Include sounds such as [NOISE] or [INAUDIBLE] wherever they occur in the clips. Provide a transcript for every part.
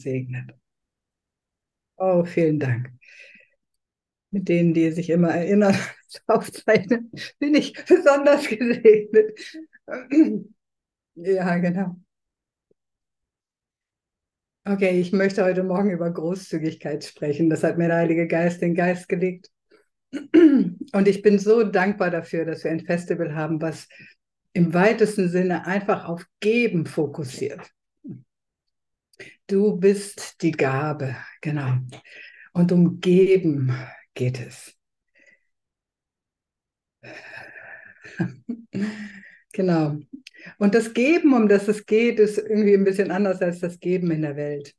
segnet. Oh, vielen Dank. Mit denen, die sich immer erinnern, [LAUGHS] aufzeichnen, bin ich besonders gesegnet. [CLEARS THROAT] Ja, genau. Okay, ich möchte heute Morgen über Großzügigkeit sprechen. Das hat mir der Heilige Geist den Geist gelegt. [CLEARS THROAT] Und ich bin so dankbar dafür, dass wir ein Festival haben, was im weitesten Sinne einfach auf Geben fokussiert. Du bist die Gabe, genau. Und um Geben geht es. [LAUGHS] genau. Und das Geben, um das es geht, ist irgendwie ein bisschen anders als das Geben in der Welt.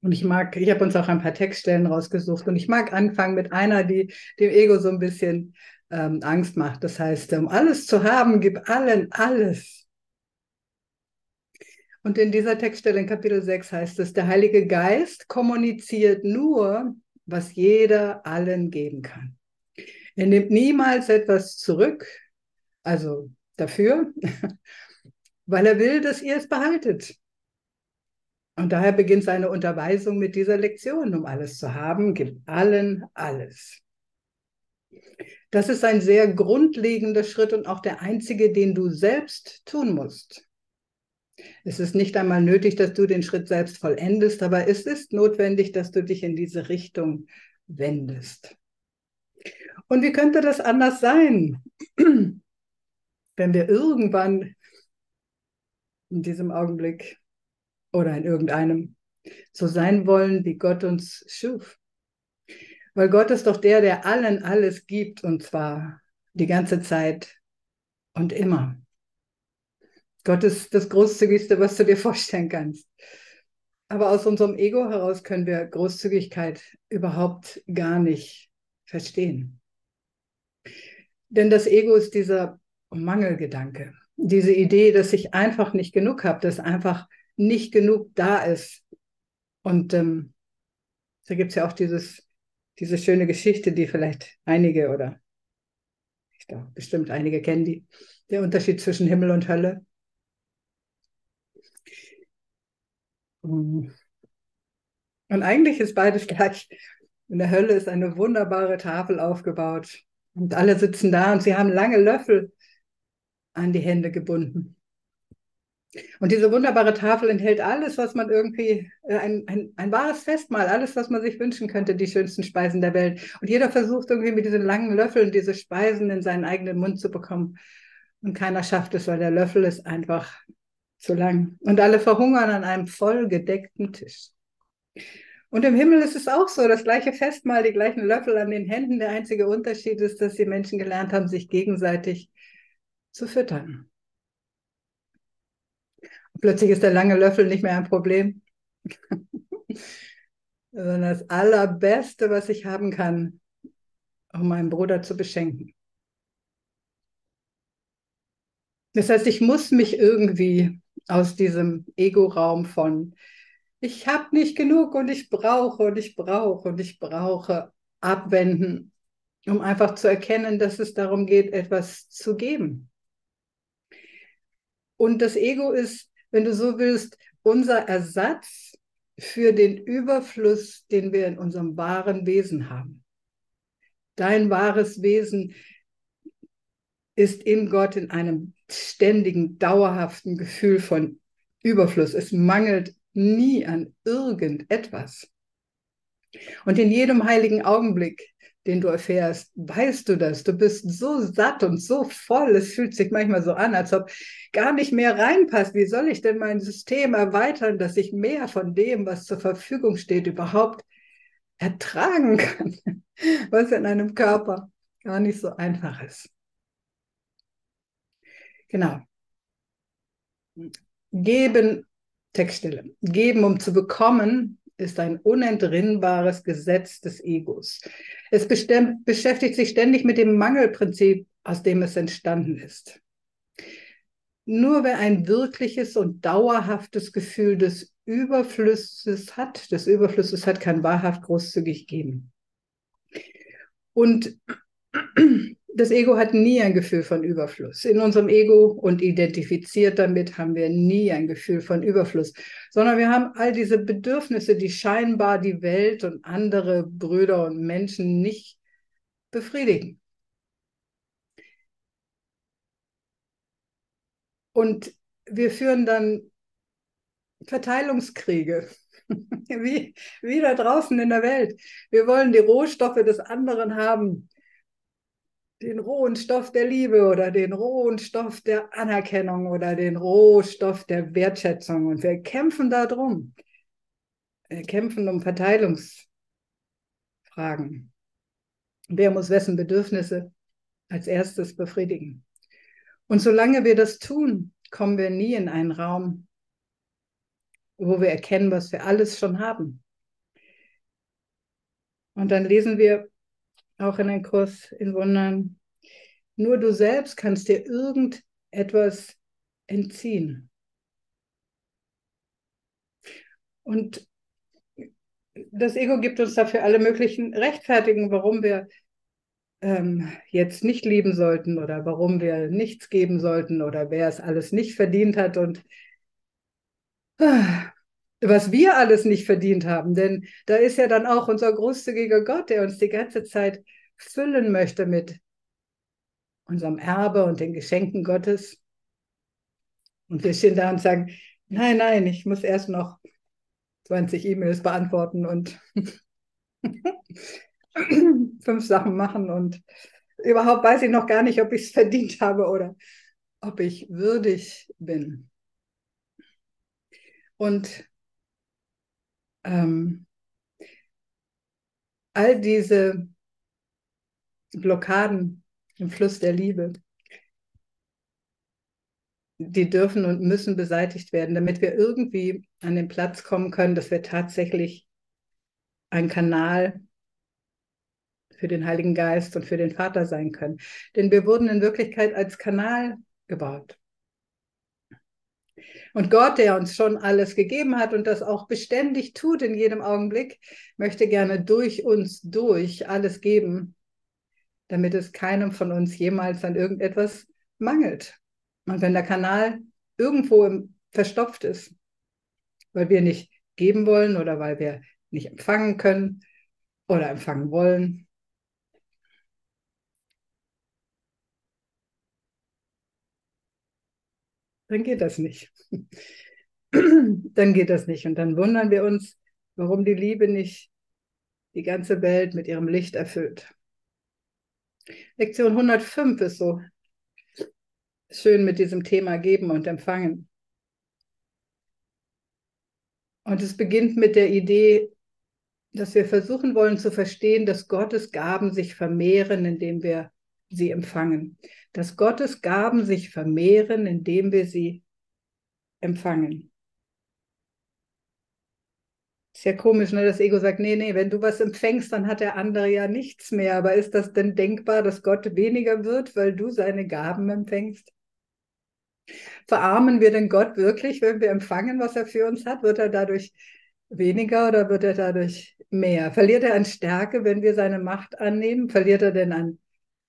Und ich mag, ich habe uns auch ein paar Textstellen rausgesucht und ich mag anfangen mit einer, die dem Ego so ein bisschen ähm, Angst macht. Das heißt, um alles zu haben, gib allen alles. Und in dieser Textstelle in Kapitel 6 heißt es, der Heilige Geist kommuniziert nur, was jeder allen geben kann. Er nimmt niemals etwas zurück, also dafür, [LAUGHS] weil er will, dass ihr es behaltet. Und daher beginnt seine Unterweisung mit dieser Lektion, um alles zu haben, gib allen alles. Das ist ein sehr grundlegender Schritt und auch der einzige, den du selbst tun musst. Es ist nicht einmal nötig, dass du den Schritt selbst vollendest, aber es ist notwendig, dass du dich in diese Richtung wendest. Und wie könnte das anders sein, wenn wir irgendwann in diesem Augenblick oder in irgendeinem so sein wollen, wie Gott uns schuf? Weil Gott ist doch der, der allen alles gibt und zwar die ganze Zeit und immer. Gott ist das Großzügigste, was du dir vorstellen kannst. Aber aus unserem Ego heraus können wir Großzügigkeit überhaupt gar nicht verstehen. Denn das Ego ist dieser Mangelgedanke, diese Idee, dass ich einfach nicht genug habe, dass einfach nicht genug da ist. Und ähm, da gibt es ja auch dieses diese schöne Geschichte, die vielleicht einige oder ich glaube bestimmt einige kennen, die, der Unterschied zwischen Himmel und Hölle. Und eigentlich ist beides [LAUGHS] gleich. In der Hölle ist eine wunderbare Tafel aufgebaut und alle sitzen da und sie haben lange Löffel an die Hände gebunden. Und diese wunderbare Tafel enthält alles, was man irgendwie, äh, ein, ein, ein wahres Festmahl, alles, was man sich wünschen könnte, die schönsten Speisen der Welt. Und jeder versucht irgendwie mit diesen langen Löffeln diese Speisen in seinen eigenen Mund zu bekommen. Und keiner schafft es, weil der Löffel ist einfach zu lang. Und alle verhungern an einem vollgedeckten Tisch. Und im Himmel ist es auch so, das gleiche Festmahl, die gleichen Löffel an den Händen. Der einzige Unterschied ist, dass die Menschen gelernt haben, sich gegenseitig zu füttern. Plötzlich ist der lange Löffel nicht mehr ein Problem, [LAUGHS] sondern das Allerbeste, was ich haben kann, um meinen Bruder zu beschenken. Das heißt, ich muss mich irgendwie aus diesem Ego-Raum von ich habe nicht genug und ich brauche und ich brauche und ich brauche abwenden, um einfach zu erkennen, dass es darum geht, etwas zu geben. Und das Ego ist wenn du so willst, unser Ersatz für den Überfluss, den wir in unserem wahren Wesen haben. Dein wahres Wesen ist in Gott in einem ständigen, dauerhaften Gefühl von Überfluss. Es mangelt nie an irgendetwas. Und in jedem heiligen Augenblick den du erfährst, weißt du das. Du bist so satt und so voll. Es fühlt sich manchmal so an, als ob gar nicht mehr reinpasst. Wie soll ich denn mein System erweitern, dass ich mehr von dem, was zur Verfügung steht, überhaupt ertragen kann? [LAUGHS] Was in einem Körper gar nicht so einfach ist. Genau. Geben, Textstelle. Geben, um zu bekommen, ist ein unentrinnbares Gesetz des Egos. Es beschäftigt sich ständig mit dem Mangelprinzip, aus dem es entstanden ist. Nur wer ein wirkliches und dauerhaftes Gefühl des Überflusses hat, des Überflusses hat, kann wahrhaft großzügig geben. Und das Ego hat nie ein Gefühl von Überfluss. In unserem Ego und identifiziert damit haben wir nie ein Gefühl von Überfluss, sondern wir haben all diese Bedürfnisse, die scheinbar die Welt und andere Brüder und Menschen nicht befriedigen. Und wir führen dann Verteilungskriege, [LAUGHS] wie, wie da draußen in der Welt. Wir wollen die Rohstoffe des anderen haben den rohen Stoff der Liebe oder den rohen Stoff der Anerkennung oder den Rohstoff der Wertschätzung. Und wir kämpfen darum. Wir kämpfen um Verteilungsfragen. Wer muss wessen Bedürfnisse als erstes befriedigen? Und solange wir das tun, kommen wir nie in einen Raum, wo wir erkennen, was wir alles schon haben. Und dann lesen wir auch in einem Kurs in Wundern. Nur du selbst kannst dir irgendetwas entziehen. Und das Ego gibt uns dafür alle möglichen Rechtfertigungen, warum wir ähm, jetzt nicht lieben sollten oder warum wir nichts geben sollten oder wer es alles nicht verdient hat und ah, was wir alles nicht verdient haben. Denn da ist ja dann auch unser großzügiger Gott, der uns die ganze Zeit füllen möchte mit unserem Erbe und den Geschenken Gottes. Und wir stehen da und sagen, nein, nein, ich muss erst noch 20 E-Mails beantworten und [LAUGHS] fünf Sachen machen und überhaupt weiß ich noch gar nicht, ob ich es verdient habe oder ob ich würdig bin. Und ähm, all diese Blockaden im Fluss der Liebe, die dürfen und müssen beseitigt werden, damit wir irgendwie an den Platz kommen können, dass wir tatsächlich ein Kanal für den Heiligen Geist und für den Vater sein können. Denn wir wurden in Wirklichkeit als Kanal gebaut. Und Gott, der uns schon alles gegeben hat und das auch beständig tut in jedem Augenblick, möchte gerne durch uns durch alles geben, damit es keinem von uns jemals an irgendetwas mangelt. Und wenn der Kanal irgendwo verstopft ist, weil wir nicht geben wollen oder weil wir nicht empfangen können oder empfangen wollen, dann geht das nicht. [CLEARS THROAT] dann geht das nicht. Und dann wundern wir uns, warum die Liebe nicht die ganze Welt mit ihrem Licht erfüllt. Lektion 105 ist so schön mit diesem Thema Geben und Empfangen. Und es beginnt mit der Idee, dass wir versuchen wollen zu verstehen, dass Gottes Gaben sich vermehren, indem wir sie empfangen. Dass Gottes Gaben sich vermehren, indem wir sie empfangen. Ist ja komisch, ne? Das Ego sagt, nee, nee, wenn du was empfängst, dann hat der andere ja nichts mehr. Aber ist das denn denkbar, dass Gott weniger wird, weil du seine Gaben empfängst? Verarmen wir denn Gott wirklich, wenn wir empfangen, was er für uns hat? Wird er dadurch weniger oder wird er dadurch mehr? Verliert er an Stärke, wenn wir seine Macht annehmen? Verliert er denn an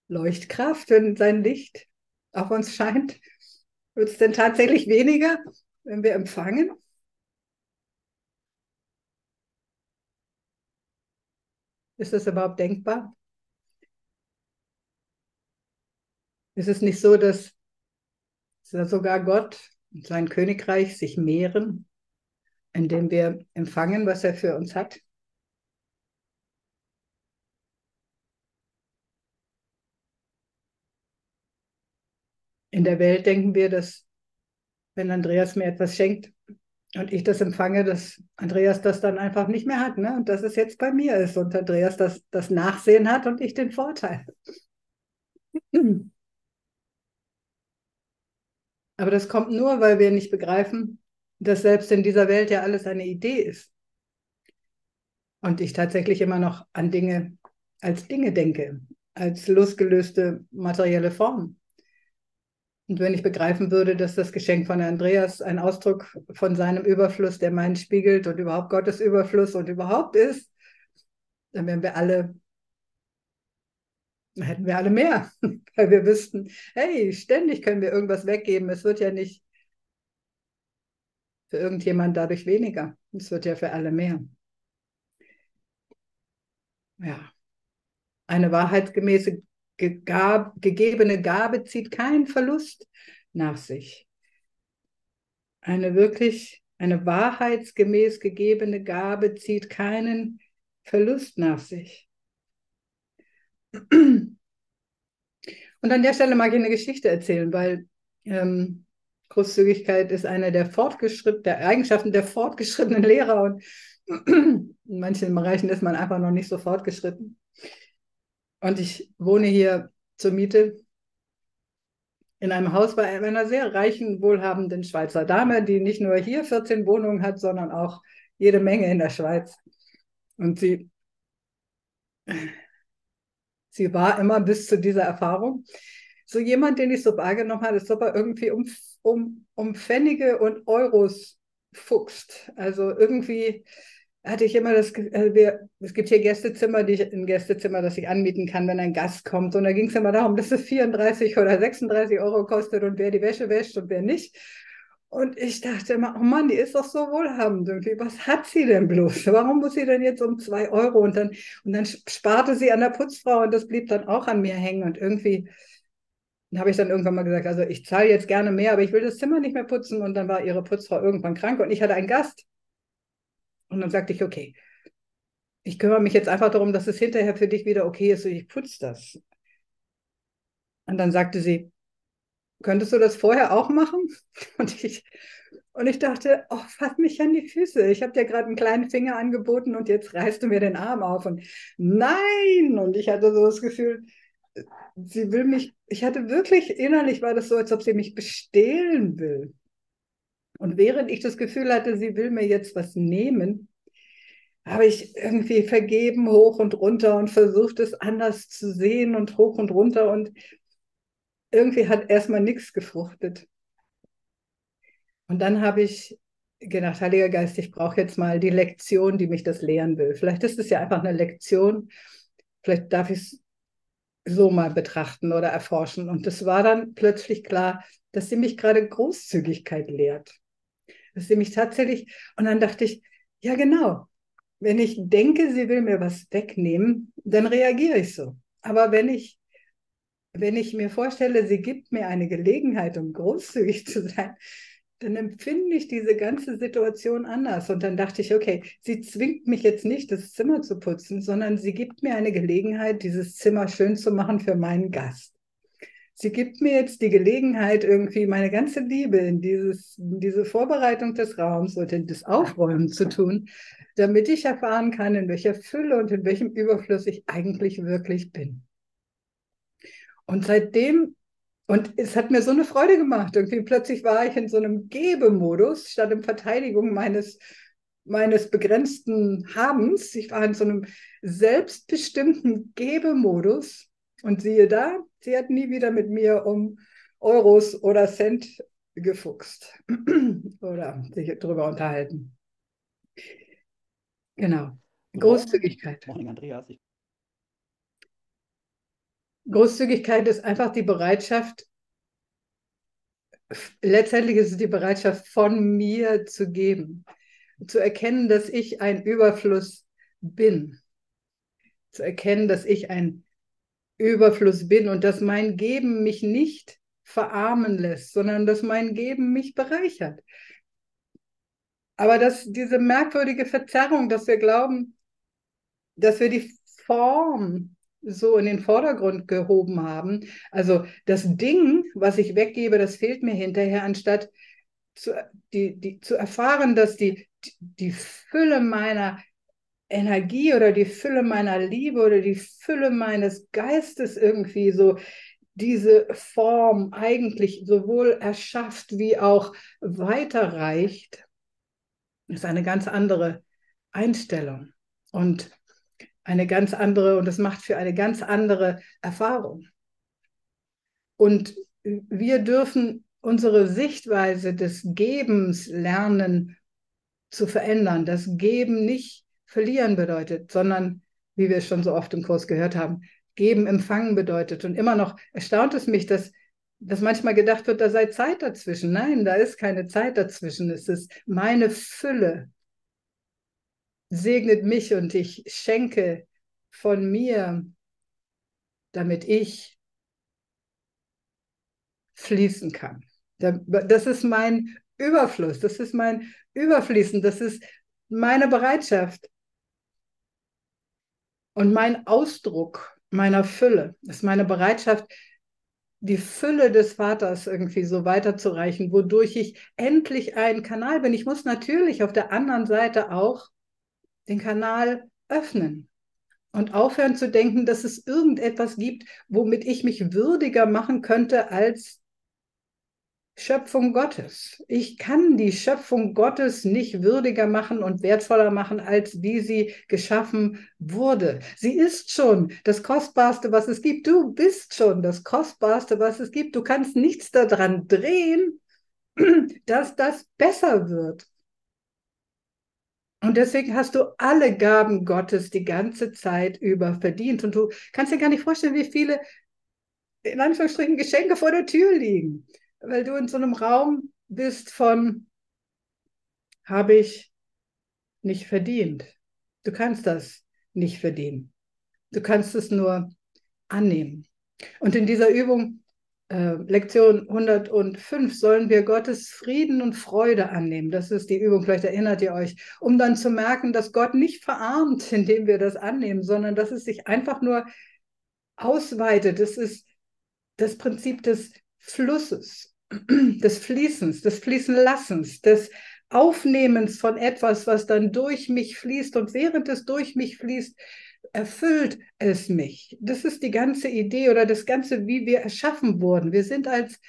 Leuchtkraft, wenn sein Licht auf uns scheint? Wird es denn tatsächlich weniger, wenn wir empfangen? Ist das überhaupt denkbar? Ist es nicht so, dass sogar Gott und sein Königreich sich mehren, indem wir empfangen, was er für uns hat? In der Welt denken wir, dass wenn Andreas mir etwas schenkt, und ich das empfange, dass Andreas das dann einfach nicht mehr hat, ne? Und dass es jetzt bei mir ist und Andreas das, das Nachsehen hat und ich den Vorteil. Aber das kommt nur, weil wir nicht begreifen, dass selbst in dieser Welt ja alles eine Idee ist. Und ich tatsächlich immer noch an Dinge als Dinge denke, als losgelöste materielle Formen. Und wenn ich begreifen würde, dass das Geschenk von Andreas ein Ausdruck von seinem Überfluss, der meinen spiegelt und überhaupt Gottes Überfluss und überhaupt ist, dann wären wir alle hätten wir alle mehr, [LAUGHS] weil wir wüssten, hey, ständig können wir irgendwas weggeben. Es wird ja nicht für irgendjemand dadurch weniger. Es wird ja für alle mehr. Ja. Eine wahrheitsgemäße gegab, gegebene Gabe zieht keinen Verlust nach sich. Eine wirklich, eine wahrheitsgemäß gegebene Gabe zieht keinen Verlust nach sich. Und an der Stelle mag ich eine Geschichte erzählen, weil ähm, Großzügigkeit ist eine der, fortgeschritt der Eigenschaften der fortgeschrittenen Lehrer und [CLEARS THROAT] in manchen Bereichen ist man einfach noch nicht so fortgeschritten. Und ich wohne hier zur Miete in einem Haus bei einer sehr reichen, wohlhabenden Schweizer Dame, die nicht nur hier 14 Wohnungen hat, sondern auch jede Menge in der Schweiz. Und sie, sie war immer bis zu dieser Erfahrung so jemand, den ich so wahrgenommen habe, ist aber irgendwie um, um, um Pfennige und Euros fuchst. Also irgendwie hatte ich immer das also wir, es gibt hier Gästezimmer, die ich, ein Gästezimmer, das ich anmieten kann, wenn ein Gast kommt. Und da ging es immer darum, dass es 34 oder 36 Euro kostet und wer die Wäsche wäscht und wer nicht. Und ich dachte immer, oh Mann, die ist doch so wohlhabend irgendwie. Was hat sie denn bloß? Warum muss sie denn jetzt um zwei Euro? Und dann, und dann sparte sie an der Putzfrau und das blieb dann auch an mir hängen. Und irgendwie habe ich dann irgendwann mal gesagt, also ich zahle jetzt gerne mehr, aber ich will das Zimmer nicht mehr putzen. Und dann war ihre Putzfrau irgendwann krank und ich hatte einen Gast. Und dann sagte ich, okay, ich kümmere mich jetzt einfach darum, dass es hinterher für dich wieder okay ist und ich putze das. Und dann sagte sie, könntest du das vorher auch machen? [LAUGHS] Und ich, und ich dachte, oh, fass mich an die Füße. Ich habe dir gerade einen kleinen Finger angeboten und jetzt reißt du mir den Arm auf. Und nein! Und ich hatte so das Gefühl, sie will mich, ich hatte wirklich innerlich war das so, als ob sie mich bestehlen will. Und während ich das Gefühl hatte, sie will mir jetzt was nehmen, habe ich irgendwie vergeben hoch und runter und versucht es anders zu sehen und hoch und runter und irgendwie hat erstmal nichts gefruchtet. Und dann habe ich gedacht, Heiliger Geist, ich brauche jetzt mal die Lektion, die mich das lehren will. Vielleicht ist es ja einfach eine Lektion. Vielleicht darf ich es so mal betrachten oder erforschen. Und es war dann plötzlich klar, dass sie mich gerade Großzügigkeit lehrt. Dass sie mich tatsächlich, und dann dachte ich, ja genau, wenn ich denke, sie will mir was wegnehmen, dann reagiere ich so. Aber wenn ich, wenn ich mir vorstelle, sie gibt mir eine Gelegenheit, um großzügig zu sein, dann empfinde ich diese ganze Situation anders. Und dann dachte ich, okay, sie zwingt mich jetzt nicht, das Zimmer zu putzen, sondern sie gibt mir eine Gelegenheit, dieses Zimmer schön zu machen für meinen Gast. Sie gibt mir jetzt die Gelegenheit, irgendwie meine ganze Liebe in, dieses, in diese Vorbereitung des Raums und in das Aufräumen zu tun, damit ich erfahren kann, in welcher Fülle und in welchem Überfluss ich eigentlich wirklich bin. Und seitdem und es hat mir so eine Freude gemacht. Irgendwie plötzlich war ich in so einem Gebemodus statt in Verteidigung meines, meines begrenzten Habens. Ich war in so einem selbstbestimmten Gebemodus. Und siehe da, sie hat nie wieder mit mir um Euros oder Cent gefuchst [CLEARS THROAT] oder sich darüber unterhalten. Genau. Großzügigkeit. Großzügigkeit ist einfach die Bereitschaft, letztendlich ist es die Bereitschaft von mir zu geben, zu erkennen, dass ich ein Überfluss bin, zu erkennen, dass ich ein Überfluss bin und dass mein Geben mich nicht verarmen lässt, sondern dass mein Geben mich bereichert. Aber dass diese merkwürdige Verzerrung, dass wir glauben, dass wir die Form so in den Vordergrund gehoben haben. Also das Ding, was ich weggebe, das fehlt mir hinterher, anstatt zu, die, die, zu erfahren, dass die, die Fülle meiner Energie oder die Fülle meiner Liebe oder die Fülle meines Geistes irgendwie so diese Form eigentlich sowohl erschafft wie auch weiterreicht, ist eine ganz andere Einstellung. Und eine ganz andere und das macht für eine ganz andere Erfahrung. Und wir dürfen unsere Sichtweise des Gebens lernen zu verändern. Das Geben nicht verlieren bedeutet, sondern, wie wir es schon so oft im Kurs gehört haben, geben, empfangen bedeutet. Und immer noch erstaunt es mich, dass, dass manchmal gedacht wird, da sei Zeit dazwischen. Nein, da ist keine Zeit dazwischen. Es ist meine Fülle. Segnet mich und ich schenke von mir, damit ich fließen kann. Das ist mein Überfluss, das ist mein Überfließen, das ist meine Bereitschaft und mein Ausdruck meiner Fülle, ist meine Bereitschaft, die Fülle des Vaters irgendwie so weiterzureichen, wodurch ich endlich ein Kanal bin. Ich muss natürlich auf der anderen Seite auch den Kanal öffnen und aufhören zu denken, dass es irgendetwas gibt, womit ich mich würdiger machen könnte als Schöpfung Gottes. Ich kann die Schöpfung Gottes nicht würdiger machen und wertvoller machen, als wie sie geschaffen wurde. Sie ist schon das Kostbarste, was es gibt. Du bist schon das Kostbarste, was es gibt. Du kannst nichts daran drehen, [CLEARS THROAT] dass das besser wird. Und deswegen hast du alle Gaben Gottes die ganze Zeit über verdient. Und du kannst dir gar nicht vorstellen, wie viele, in Anführungsstrichen, Geschenke vor der Tür liegen weil du in so einem Raum bist von, habe ich nicht verdient. Du kannst das nicht verdienen. Du kannst es nur annehmen. Und in dieser Übung, äh, Lektion 105, sollen wir Gottes Frieden und Freude annehmen. Das ist die Übung, vielleicht erinnert ihr euch, um dann zu merken, dass Gott nicht verarmt, [LAUGHS] indem wir das annehmen, sondern dass es sich einfach nur ausweitet. Das ist das Prinzip des Flusses, [CLEARS THROAT] des Fließens, des Fließenlassens, des Aufnehmens von etwas, was dann durch mich fließt und während es durch mich fließt, erfüllt es mich. Das ist die ganze Idee oder das Ganze, wie wir erschaffen wurden. Wir sind als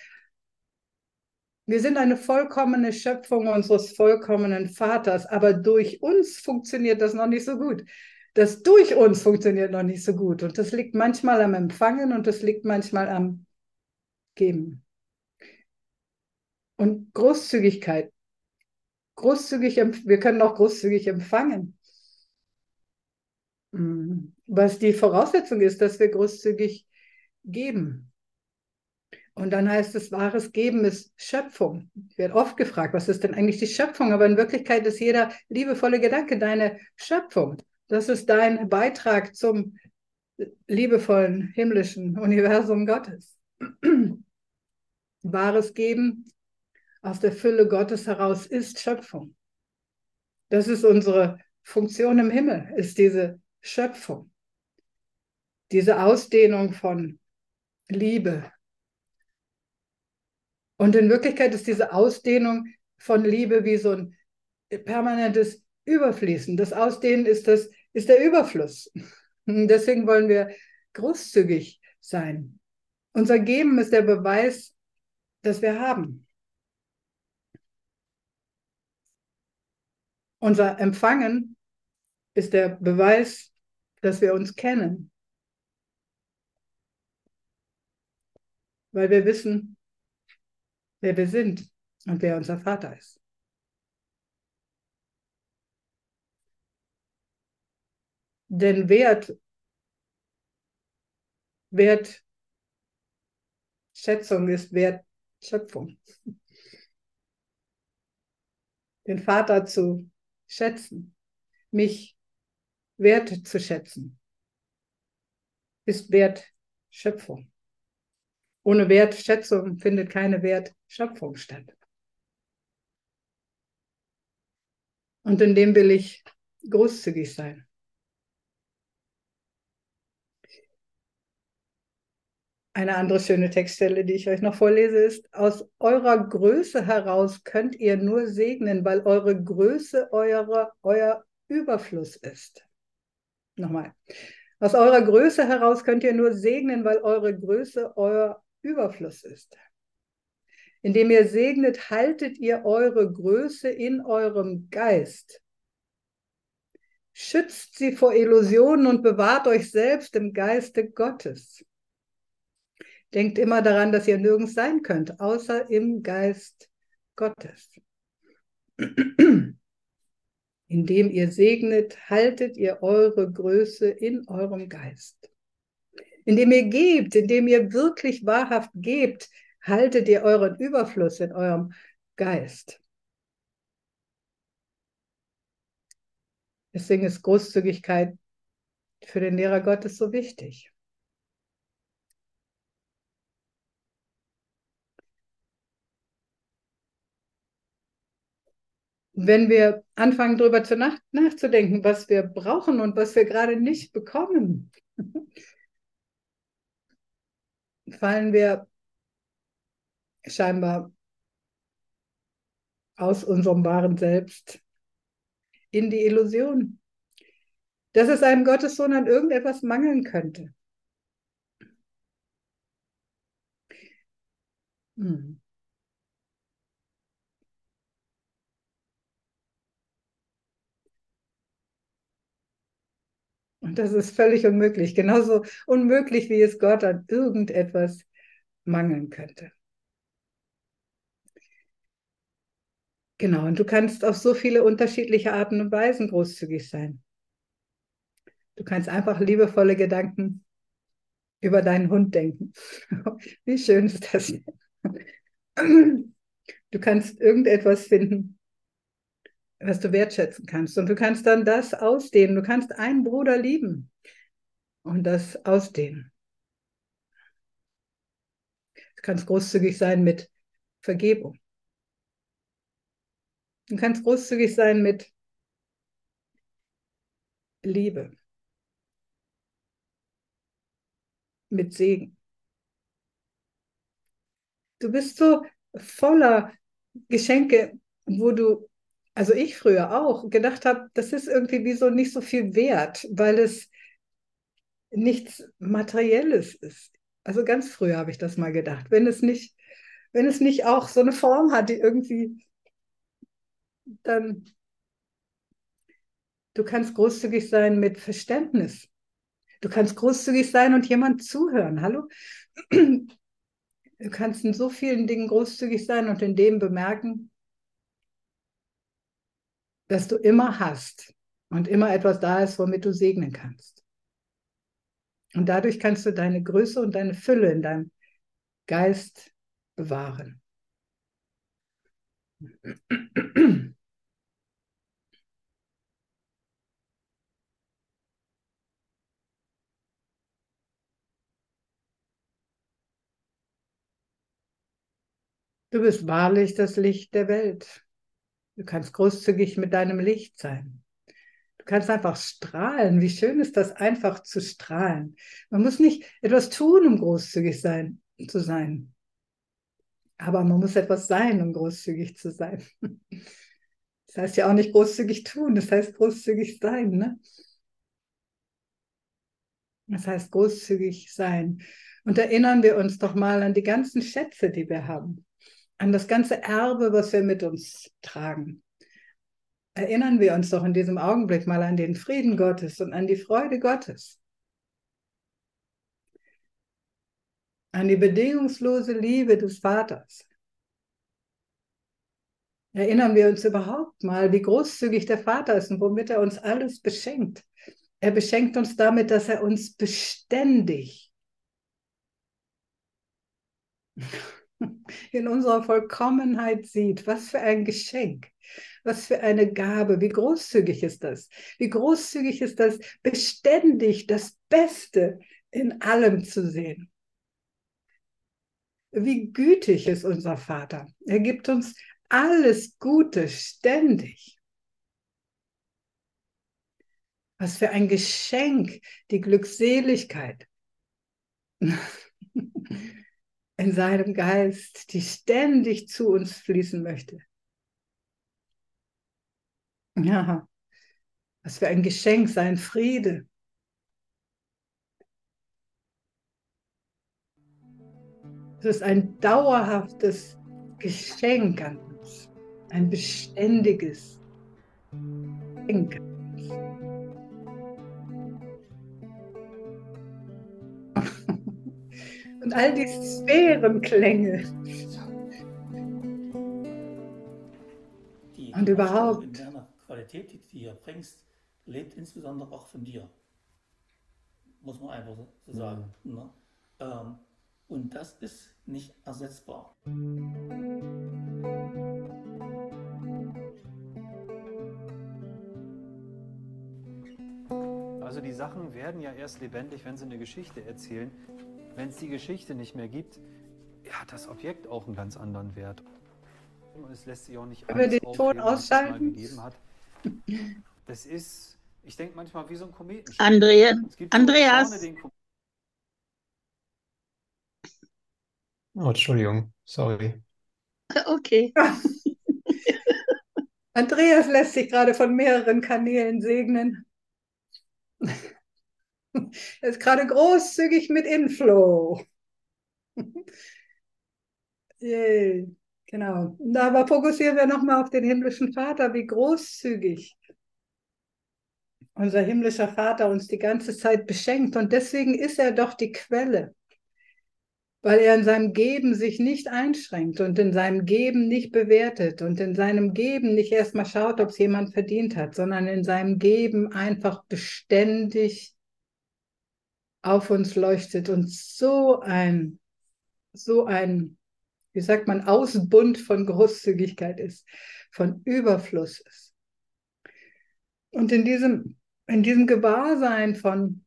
wir sind eine vollkommene Schöpfung unseres vollkommenen Vaters, aber durch uns funktioniert das noch nicht so gut. Das durch uns funktioniert noch nicht so gut. Und das liegt manchmal am Empfangen und das liegt manchmal am geben. Und Großzügigkeit. Großzügig, wir können auch großzügig empfangen. Mm, was die Voraussetzung ist, dass wir großzügig geben. Und dann heißt es, wahres Geben ist Schöpfung. Ich werde oft gefragt, was ist denn eigentlich die Schöpfung? Aber in Wirklichkeit ist jeder liebevolle Gedanke deine Schöpfung. Das ist dein Beitrag zum liebevollen himmlischen Universum Gottes. Wahres Geben aus der Fülle Gottes heraus ist Schöpfung. Das ist unsere Funktion im Himmel, ist diese Schöpfung. Diese Ausdehnung von Liebe. Und in Wirklichkeit ist diese Ausdehnung von Liebe wie so ein permanentes Überfließen. Das Ausdehnen ist, das, ist der Überfluss. Deswegen wollen wir großzügig sein. Unser Geben ist der Beweis das wir haben. Unser Empfangen ist der Beweis, dass wir uns kennen. Weil wir wissen, wer wir sind und wer unser Vater ist. Denn Wert, Wertschätzung ist Wert Schöpfung. Den Vater zu schätzen, mich wert zu schätzen, ist Wertschöpfung. Ohne Wertschätzung findet keine Wertschöpfung statt. Und in dem will ich großzügig sein. Eine andere schöne Textstelle, die ich euch noch vorlese, ist, aus eurer Größe heraus könnt ihr nur segnen, weil eure Größe eure, euer Überfluss ist. Nochmal. Aus eurer Größe heraus könnt ihr nur segnen, weil eure Größe euer Überfluss ist. Indem ihr segnet, haltet ihr eure Größe in eurem Geist. Schützt sie vor Illusionen und bewahrt euch selbst im Geiste Gottes. Denkt immer daran, dass ihr nirgends sein könnt, außer im Geist Gottes. Indem ihr segnet, haltet ihr eure Größe in eurem Geist. Indem ihr gebt, indem ihr wirklich wahrhaft gebt, haltet ihr euren Überfluss in eurem Geist. Deswegen ist Großzügigkeit für den Lehrer Gottes so wichtig. Wenn wir anfangen, darüber nach nachzudenken, was wir brauchen und was wir gerade nicht bekommen, [LAUGHS] fallen wir scheinbar aus unserem wahren Selbst in die Illusion, dass es einem Gottessohn an irgendetwas mangeln könnte. Hm. Und das ist völlig unmöglich, genauso unmöglich, wie es Gott an irgendetwas mangeln könnte. Genau, und du kannst auf so viele unterschiedliche Arten und Weisen großzügig sein. Du kannst einfach liebevolle Gedanken über deinen Hund denken. [LAUGHS] Wie schön ist das? Du kannst irgendetwas finden, was du wertschätzen kannst. Und du kannst dann das ausdehnen. Du kannst einen Bruder lieben und das ausdehnen. Du kannst großzügig sein mit Vergebung. Du kannst großzügig sein mit Liebe, mit Segen. Du bist so voller Geschenke, wo du, also ich früher auch, gedacht habe, das ist irgendwie wie so nicht so viel wert, weil es nichts Materielles ist. Also ganz früher habe ich das mal gedacht. Wenn es nicht, wenn es nicht auch so eine Form hat, die irgendwie dann du kannst großzügig sein mit Verständnis. Du kannst großzügig sein und jemand zuhören. Hallo? Du kannst in so vielen Dingen großzügig sein und in dem bemerken, dass du immer hast und immer etwas da ist, womit du segnen kannst. Und dadurch kannst du deine Größe und deine Fülle in deinem Geist bewahren. Du bist wahrlich das Licht der Welt. Du kannst großzügig mit deinem Licht sein. Du kannst einfach strahlen. Wie schön ist das, einfach zu strahlen. Man muss nicht etwas tun, um großzügig sein, zu sein. Aber man muss etwas sein, um großzügig zu sein. [LAUGHS] Das heißt ja auch nicht großzügig tun, das heißt großzügig sein. Ne? Das heißt großzügig sein. Und erinnern wir uns doch mal an die ganzen Schätze, die wir haben an das ganze Erbe, was wir mit uns tragen. Erinnern wir uns doch in diesem Augenblick mal an den Frieden Gottes und an die Freude Gottes. An die bedingungslose Liebe des Vaters. Erinnern wir uns überhaupt mal, wie großzügig der Vater ist und womit er uns alles beschenkt. Er beschenkt uns damit, dass er uns beständig in unserer Vollkommenheit sieht. Was für ein Geschenk, was für eine Gabe, wie großzügig ist das? Wie großzügig ist das, beständig das Beste in allem zu sehen? Wie gütig ist unser Vater. Er gibt uns alles Gute ständig. Was für ein Geschenk, die Glückseligkeit. [LAUGHS] in seinem Geist, die ständig zu uns fließen möchte. Ja, was für ein Geschenk, sein Friede. Es ist ein dauerhaftes Geschenk an uns, ein beständiges Geschenk. Und all die Sphärenklänge. Die und überhaupt. In deiner Qualität, die du hier bringst, lebt insbesondere auch von dir. muss man einfach so sagen. Mhm. Ne? Ähm, und das ist nicht ersetzbar. Also die Sachen werden ja erst lebendig, wenn sie eine Geschichte erzählen. Wenn es die Geschichte nicht mehr gibt, hat das Objekt auch einen ganz anderen Wert. Und es lässt sich auch nicht alles den Ton ausschalten. gegeben hat. Das ist, ich denke manchmal wie so ein Kometen. Andrea, Andreas. oh, Entschuldigung, sorry. [LAUGHS] Okay. [LAUGHS] Andreas lässt sich gerade von mehreren Kanälen segnen. [LAUGHS] Er ist gerade großzügig mit Inflow. [LAUGHS] Yay. Genau. Und aber fokussieren wir nochmal auf den himmlischen Vater, wie großzügig unser himmlischer Vater uns die ganze Zeit beschenkt. Und deswegen ist er doch die Quelle, weil er in seinem Geben sich nicht einschränkt und in seinem Geben nicht bewertet und in seinem Geben nicht erstmal schaut, ob es jemand verdient hat, sondern in seinem Geben einfach beständig auf uns leuchtet und so ein, so ein, wie sagt man, Ausbund von Großzügigkeit ist, von Überfluss ist. Und in diesem, in diesem Gewahrsein von,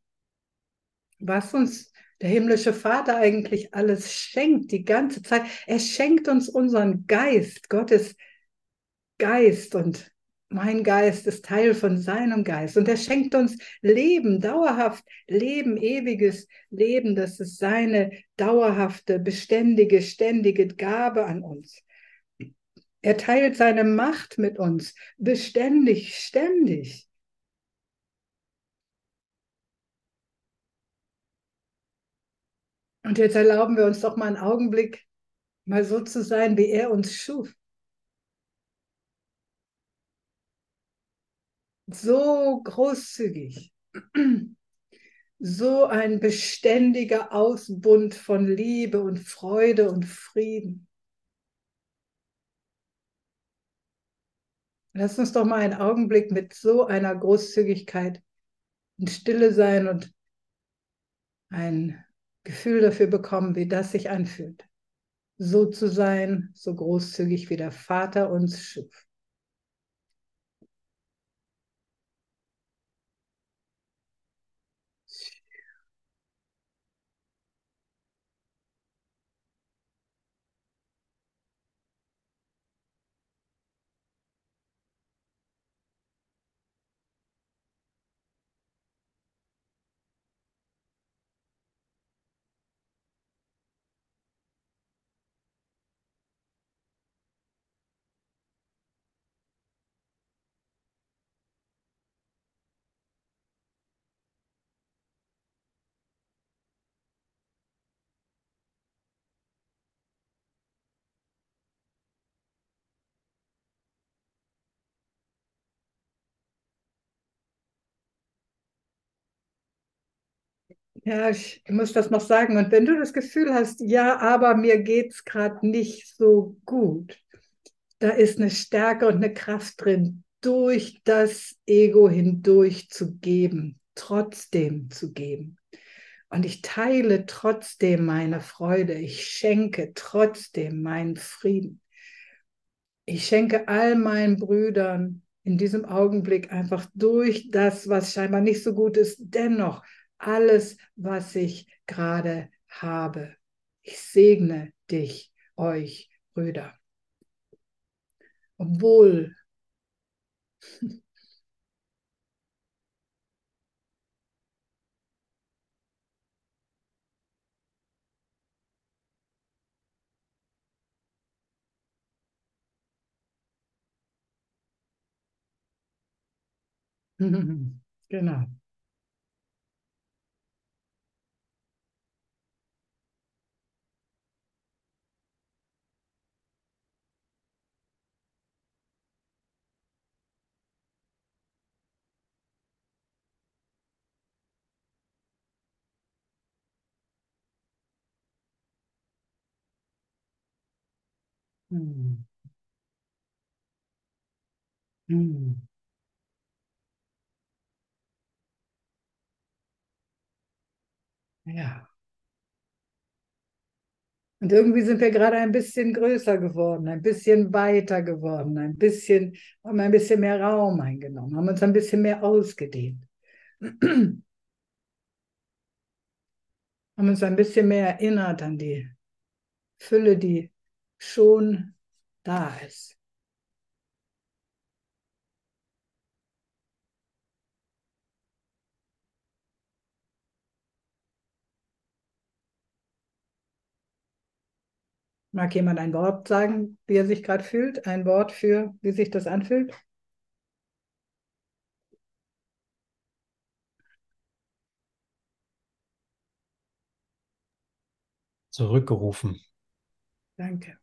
was uns der himmlische Vater eigentlich alles schenkt, die ganze Zeit, er schenkt uns unseren Geist, Gottes Geist und mein Geist ist Teil von seinem Geist und er schenkt uns Leben, dauerhaft Leben, ewiges Leben. Das ist seine dauerhafte, beständige, ständige Gabe an uns. Er teilt seine Macht mit uns, beständig, ständig. Und jetzt erlauben wir uns doch mal einen Augenblick, mal so zu sein, wie er uns schuf. So großzügig, so ein beständiger Ausbund von Liebe und Freude und Frieden. Lass uns doch mal einen Augenblick mit so einer Großzügigkeit in Stille sein und ein Gefühl dafür bekommen, wie das sich anfühlt. So zu sein, so großzügig wie der Vater uns schuf. Ja, ich muss das noch sagen. Und wenn du das Gefühl hast, ja, aber mir geht es gerade nicht so gut, da ist eine Stärke und eine Kraft drin, durch das Ego hindurch zu geben, trotzdem zu geben. Und ich teile trotzdem meine Freude, ich schenke trotzdem meinen Frieden. Ich schenke all meinen Brüdern in diesem Augenblick einfach durch das, was scheinbar nicht so gut ist, dennoch alles, was ich gerade habe. Ich segne dich, euch, Brüder. Obwohl [LAUGHS] genau. Hm. Ja. Und irgendwie sind wir gerade ein bisschen größer geworden, ein bisschen weiter geworden, ein bisschen, haben ein bisschen mehr Raum eingenommen, haben uns ein bisschen mehr ausgedehnt. [CLEARS THROAT] haben uns ein bisschen mehr erinnert an die Fülle, die schon da ist. Mag jemand ein Wort sagen, wie er sich gerade fühlt? Ein Wort für, wie sich das anfühlt? Zurückgerufen. Danke.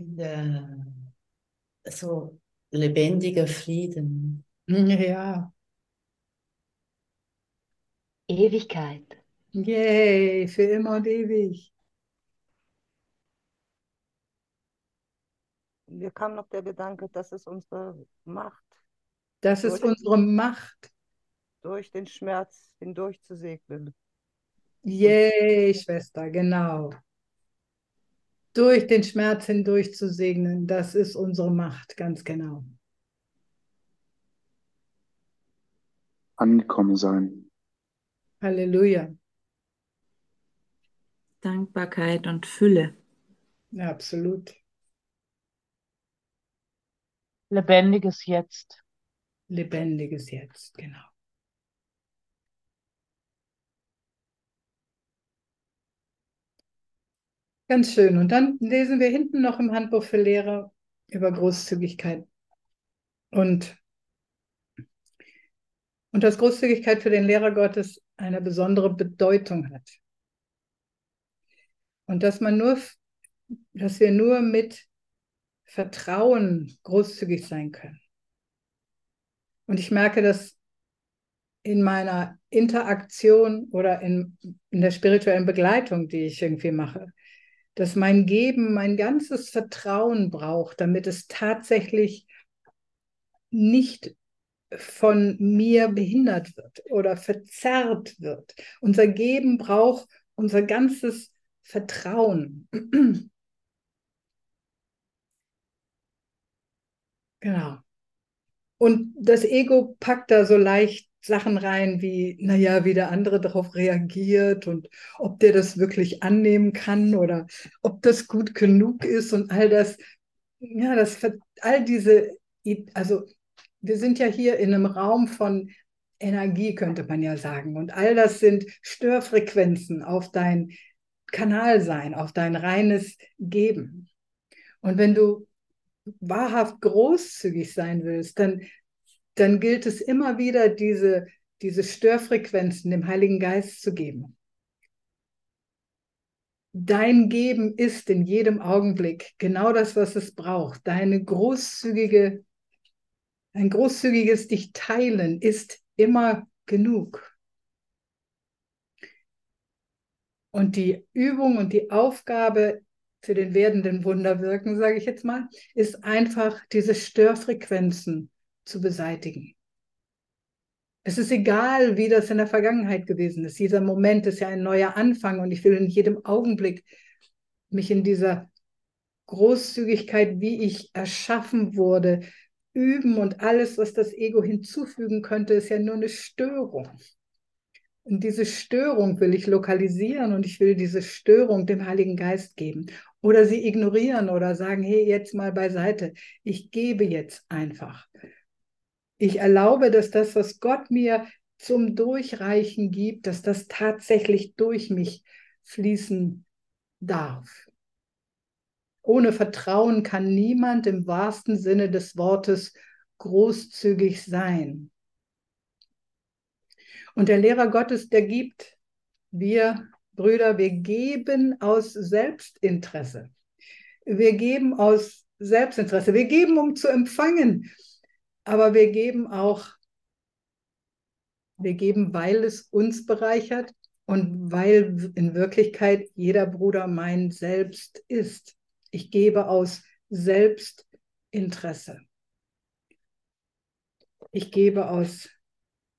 Der, so lebendiger Frieden. Ja. Ewigkeit. Yay, für immer und ewig. Mir kam noch der Gedanke, das ist unsere Macht, Das ist unsere Macht. durch den Schmerz hindurch zu segnen. Yay, Schwester, genau. Durch den Schmerz hindurch zu segnen, das ist unsere Macht, ganz genau. Angekommen sein. Halleluja. Dankbarkeit und Fülle. Ja, absolut. Lebendiges Jetzt. Lebendiges Jetzt, genau. Ganz schön. Und dann lesen wir hinten noch im Handbuch für Lehrer über Großzügigkeit. Und, und dass Großzügigkeit für den Lehrer Gottes eine besondere Bedeutung hat. Und dass man nur, dass wir nur mit Vertrauen großzügig sein können. Und ich merke das in meiner Interaktion oder in, in der spirituellen Begleitung, die ich irgendwie mache, dass mein Geben mein ganzes Vertrauen braucht, damit es tatsächlich nicht von mir behindert wird oder verzerrt wird. Unser Geben braucht unser ganzes Vertrauen. [CLEARS THROAT] Genau. Und das Ego packt da so leicht Sachen rein wie, naja, wie der andere darauf reagiert und ob der das wirklich annehmen kann oder ob das gut genug ist und all das. Ja, das, all diese, also wir sind ja hier in einem Raum von Energie, könnte man ja sagen. Und all das sind Störfrequenzen auf dein Kanal sein, auf dein reines Geben. Und wenn du wahrhaft großzügig sein willst, dann, dann gilt es immer wieder, diese, diese Störfrequenzen dem Heiligen Geist zu geben. Dein Geben ist in jedem Augenblick genau das, was es braucht. Deine großzügige, ein großzügiges Dich teilen ist immer genug. Und die Übung und die Aufgabe für den werdenden Wunderwirken, sage ich jetzt mal, ist einfach diese Störfrequenzen zu beseitigen. Es ist egal, wie das in der Vergangenheit gewesen ist. Dieser Moment ist ja ein neuer Anfang und ich will in jedem Augenblick mich in dieser Großzügigkeit, wie ich erschaffen wurde, üben und alles, was das Ego hinzufügen könnte, ist ja nur eine Störung. Und diese Störung will ich lokalisieren und ich will diese Störung dem Heiligen Geist geben. Oder sie ignorieren oder sagen, hey, jetzt mal beiseite. Ich gebe jetzt einfach. Ich erlaube, dass das, was Gott mir zum Durchreichen gibt, dass das tatsächlich durch mich fließen darf. Ohne Vertrauen kann niemand im wahrsten Sinne des Wortes großzügig sein. Und der Lehrer Gottes, der gibt, wir Brüder, wir geben aus Selbstinteresse. Wir geben aus Selbstinteresse. Wir geben, um zu empfangen. Aber wir geben auch, wir geben, weil es uns bereichert und weil in Wirklichkeit jeder Bruder mein Selbst ist. Ich gebe aus Selbstinteresse. Ich gebe aus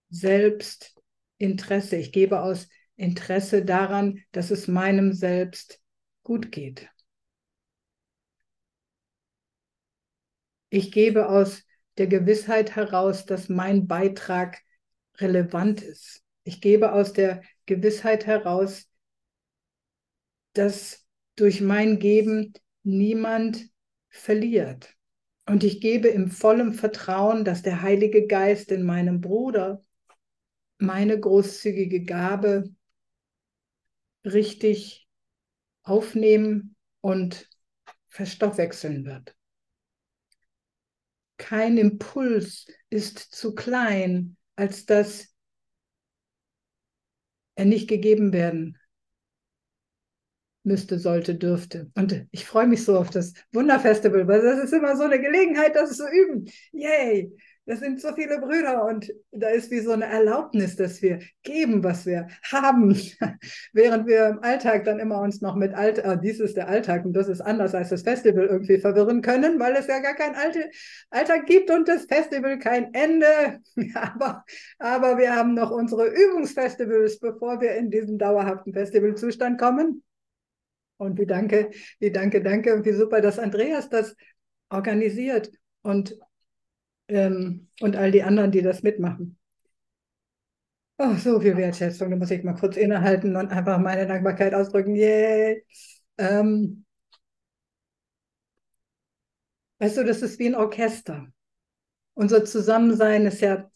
Selbstinteresse. Ich gebe aus Interesse daran, dass es meinem Selbst gut geht. Ich gebe aus der Gewissheit heraus, dass mein Beitrag relevant ist. Ich gebe aus der Gewissheit heraus, dass durch mein Geben niemand verliert. Und ich gebe im vollen Vertrauen, dass der Heilige Geist in meinem Bruder meine großzügige Gabe richtig aufnehmen und verstoffwechseln wird. Kein Impuls ist zu klein, als dass er nicht gegeben werden müsste, sollte, dürfte. Und ich freue mich so auf das Wunderfestival, weil das ist immer so eine Gelegenheit, das zu üben. Yay! Das sind so viele Brüder und da ist wie so eine Erlaubnis, dass wir geben, was wir haben, [LAUGHS] während wir im Alltag dann immer uns noch mit Alt, ah, dies ist der Alltag und das ist anders als das Festival irgendwie verwirren können, weil es ja gar kein Alte, Alltag gibt und das Festival kein Ende. [LAUGHS] aber, aber wir haben noch unsere Übungsfestivals, bevor wir in diesen dauerhaften Festivalzustand kommen. Und wie danke, wie danke, danke wie super, dass Andreas das organisiert und, ähm, und all die anderen, die das mitmachen. Oh, so viel Wertschätzung. Da muss ich mal kurz innehalten und einfach meine Dankbarkeit ausdrücken. Yay! Ähm, weißt du, das ist wie ein Orchester. Unser Zusammensein ist ja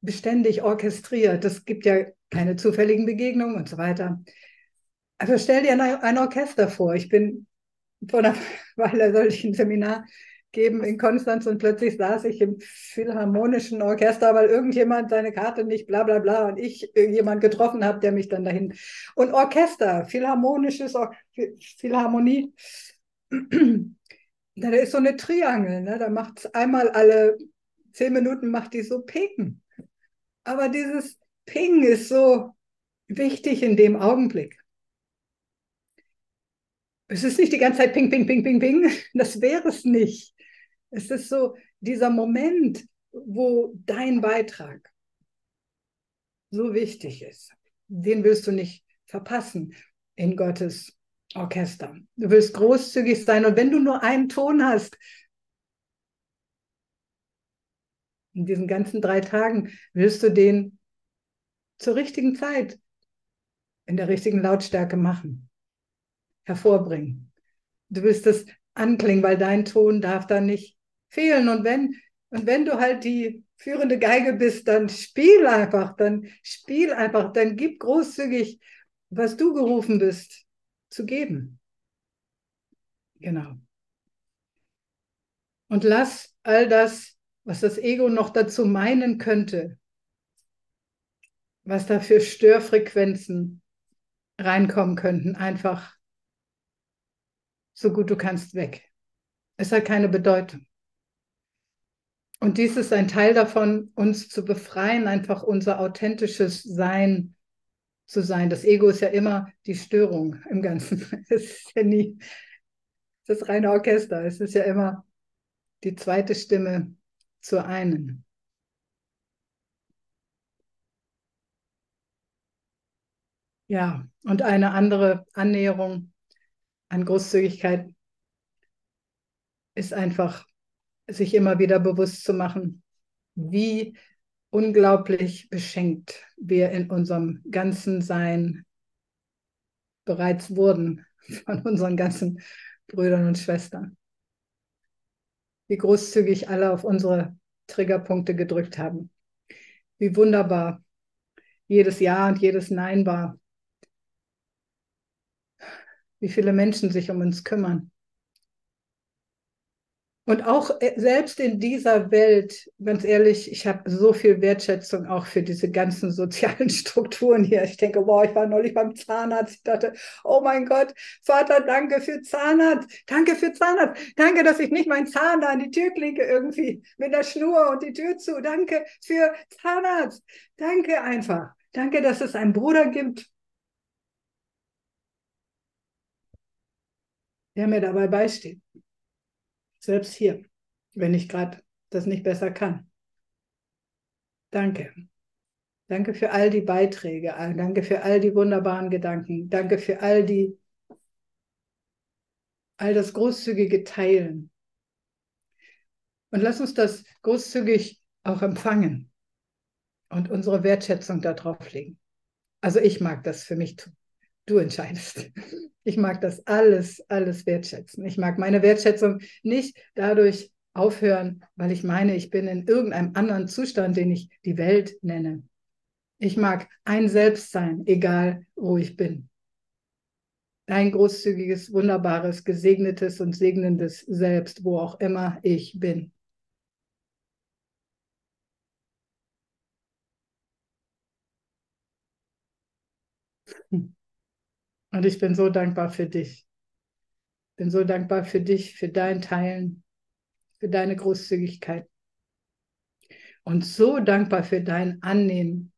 beständig orchestriert. Es gibt ja keine zufälligen Begegnungen und so weiter. Also stell dir ein, Orchester vor. Ich bin vor einer [LAUGHS] Weile sollte ich ein Seminar geben in Konstanz und plötzlich saß ich im Philharmonischen Orchester, weil irgendjemand seine Karte nicht bla bla bla und ich jemand getroffen habe, der mich dann dahin. Und Orchester, Philharmonisches Or Philharmonie, [CLEARS THROAT] da ist so eine Triangel, ne? da macht es einmal alle zehn Minuten macht die so Ping. Aber dieses Ping ist so wichtig in dem Augenblick. Es ist nicht die ganze Zeit ping, ping, ping, ping, ping. Das wäre es nicht. Es ist so dieser Moment, wo dein Beitrag so wichtig ist. Den willst du nicht verpassen in Gottes Orchester. Du willst großzügig sein und wenn du nur einen Ton hast, in diesen ganzen drei Tagen, willst du den zur richtigen Zeit in der richtigen Lautstärke machen hervorbringen. Du willst es anklingen, weil dein Ton darf dann nicht fehlen. Und wenn, und wenn du halt die führende Geige bist, dann spiel einfach, dann spiel einfach, dann gib großzügig, was du gerufen bist, zu geben. Genau. Und lass all das, was das Ego noch dazu meinen könnte, was da für Störfrequenzen reinkommen könnten, einfach so gut du kannst weg. Es hat keine Bedeutung. Und dies ist ein Teil davon, uns zu befreien, einfach unser authentisches Sein zu sein. Das Ego ist ja immer die Störung im Ganzen. [LAUGHS] Es ist ja nie das reine Orchester. Es ist ja immer die zweite Stimme zur einen. Ja, und eine andere Annäherung an Großzügigkeit ist einfach, sich immer wieder bewusst zu machen, wie unglaublich beschenkt wir in unserem ganzen Sein bereits wurden [LAUGHS] von unseren ganzen Brüdern und Schwestern. Wie großzügig alle auf unsere Triggerpunkte gedrückt haben. Wie wunderbar jedes Ja und jedes Nein war wie viele Menschen sich um uns kümmern. Und auch äh, selbst in dieser Welt, ganz ehrlich, ich habe so viel Wertschätzung auch für diese ganzen [LAUGHS] sozialen Strukturen hier. Ich denke, boah, ich war neulich beim Zahnarzt. Ich dachte, oh mein Gott, Vater, danke für Zahnarzt. Danke für Zahnarzt. Danke, dass ich nicht meinen Zahn da an die Tür klinke irgendwie mit der Schnur und die Tür zu. Danke für Zahnarzt. Danke einfach. Danke, dass es einen Bruder gibt, der mir dabei beisteht. Selbst hier, wenn ich gerade das nicht besser kann. Danke. Danke für all die Beiträge, danke für all die wunderbaren Gedanken, danke für all die, all das großzügige Teilen. Und lass uns das großzügig auch empfangen und unsere Wertschätzung darauf legen. Also ich mag das für mich tun. Du entscheidest. Ich mag das alles, alles wertschätzen. Ich mag meine Wertschätzung nicht dadurch aufhören, weil ich meine, ich bin in irgendeinem anderen Zustand, den ich die Welt nenne. Ich mag ein Selbst sein, egal wo ich bin. Ein großzügiges, wunderbares, gesegnetes und segnendes Selbst, wo auch immer ich bin. Und ich bin so dankbar für dich. Bin so dankbar für dich, für dein Teilen, für deine Großzügigkeit. Und so dankbar für dein Annehmen.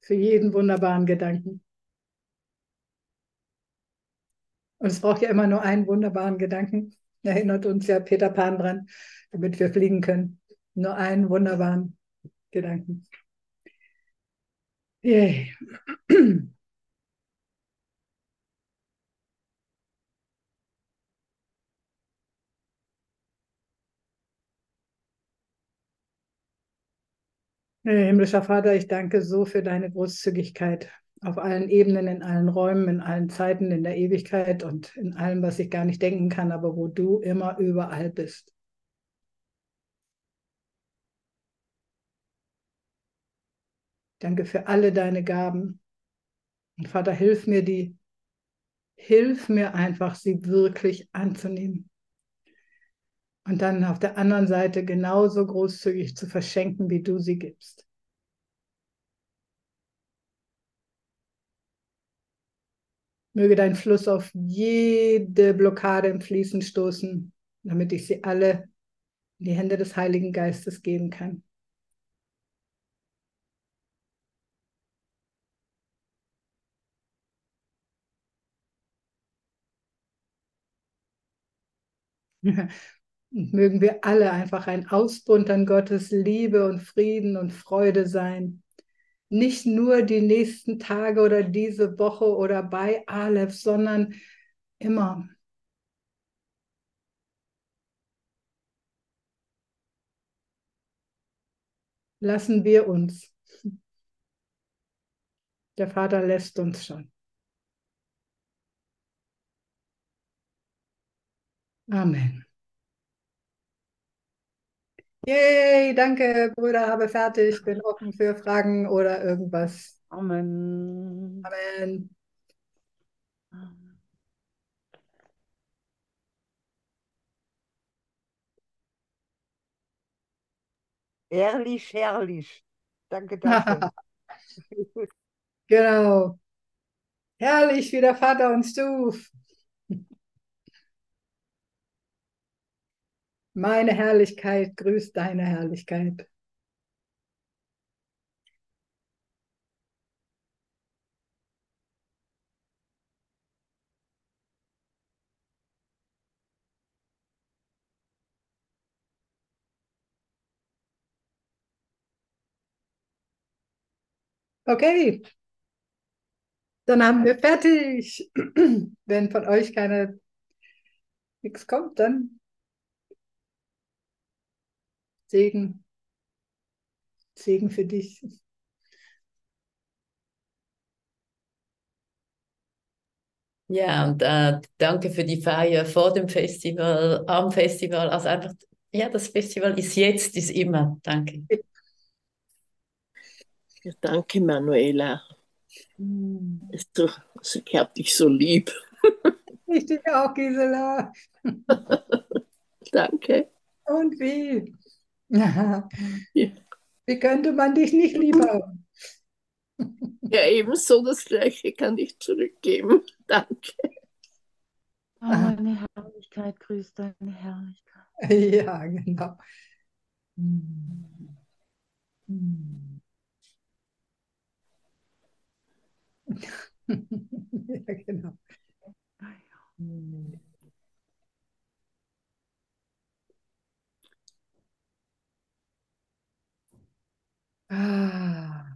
Für jeden wunderbaren Gedanken. Und es braucht ja immer nur einen wunderbaren Gedanken. Erinnert uns ja Peter Pan dran, damit wir fliegen können. Nur einen wunderbaren Gedanken. Yay. Himmlischer Vater, ich danke so für deine Großzügigkeit auf allen Ebenen, in allen Räumen, in allen Zeiten, in der Ewigkeit und in allem, was ich gar nicht denken kann, aber wo du immer überall bist. Danke für alle deine Gaben. Und Vater, hilf mir die, hilf mir einfach, sie wirklich anzunehmen. Und dann auf der anderen Seite genauso großzügig zu verschenken, wie du sie gibst. Möge dein Fluss auf jede Blockade im Fließen stoßen, damit ich sie alle in die Hände des Heiligen Geistes geben kann. [LAUGHS] Und mögen wir alle einfach ein Ausbund an Gottes Liebe und Frieden und Freude sein nicht nur die nächsten Tage oder diese Woche oder bei Aleph, sondern immer. Lassen wir uns. Der Vater lässt uns schon. Amen. Yay, danke, Brüder, habe fertig. Bin offen für Fragen oder irgendwas. Amen. Amen. Ehrlich, herrlich. Danke dafür. [LAUGHS] [LAUGHS] genau. Herrlich, wie der Vater uns schuf. Meine Herrlichkeit grüßt deine Herrlichkeit. Okay, dann haben wir fertig. [CLEARS THROAT] Wenn von euch keine nichts kommt, dann Segen. Segen für dich. Ja, und äh, danke für die Feier vor dem Festival, am Festival. Also einfach, ja, das Festival ist jetzt, ist immer. Danke. Ja, danke, Manuela. Ist so, also ich habe dich so lieb. Ich dich auch, Gisela. [LAUGHS] danke. Und wie? Ja. Wie könnte man dich nicht lieb haben? Ja, ebenso das Gleiche kann ich zurückgeben. [LAUGHS] Danke. Oh, meine Herrlichkeit grüßt deine Herrlichkeit. Ja, genau. Hm. Hm. [LAUGHS] ja, genau. ああ。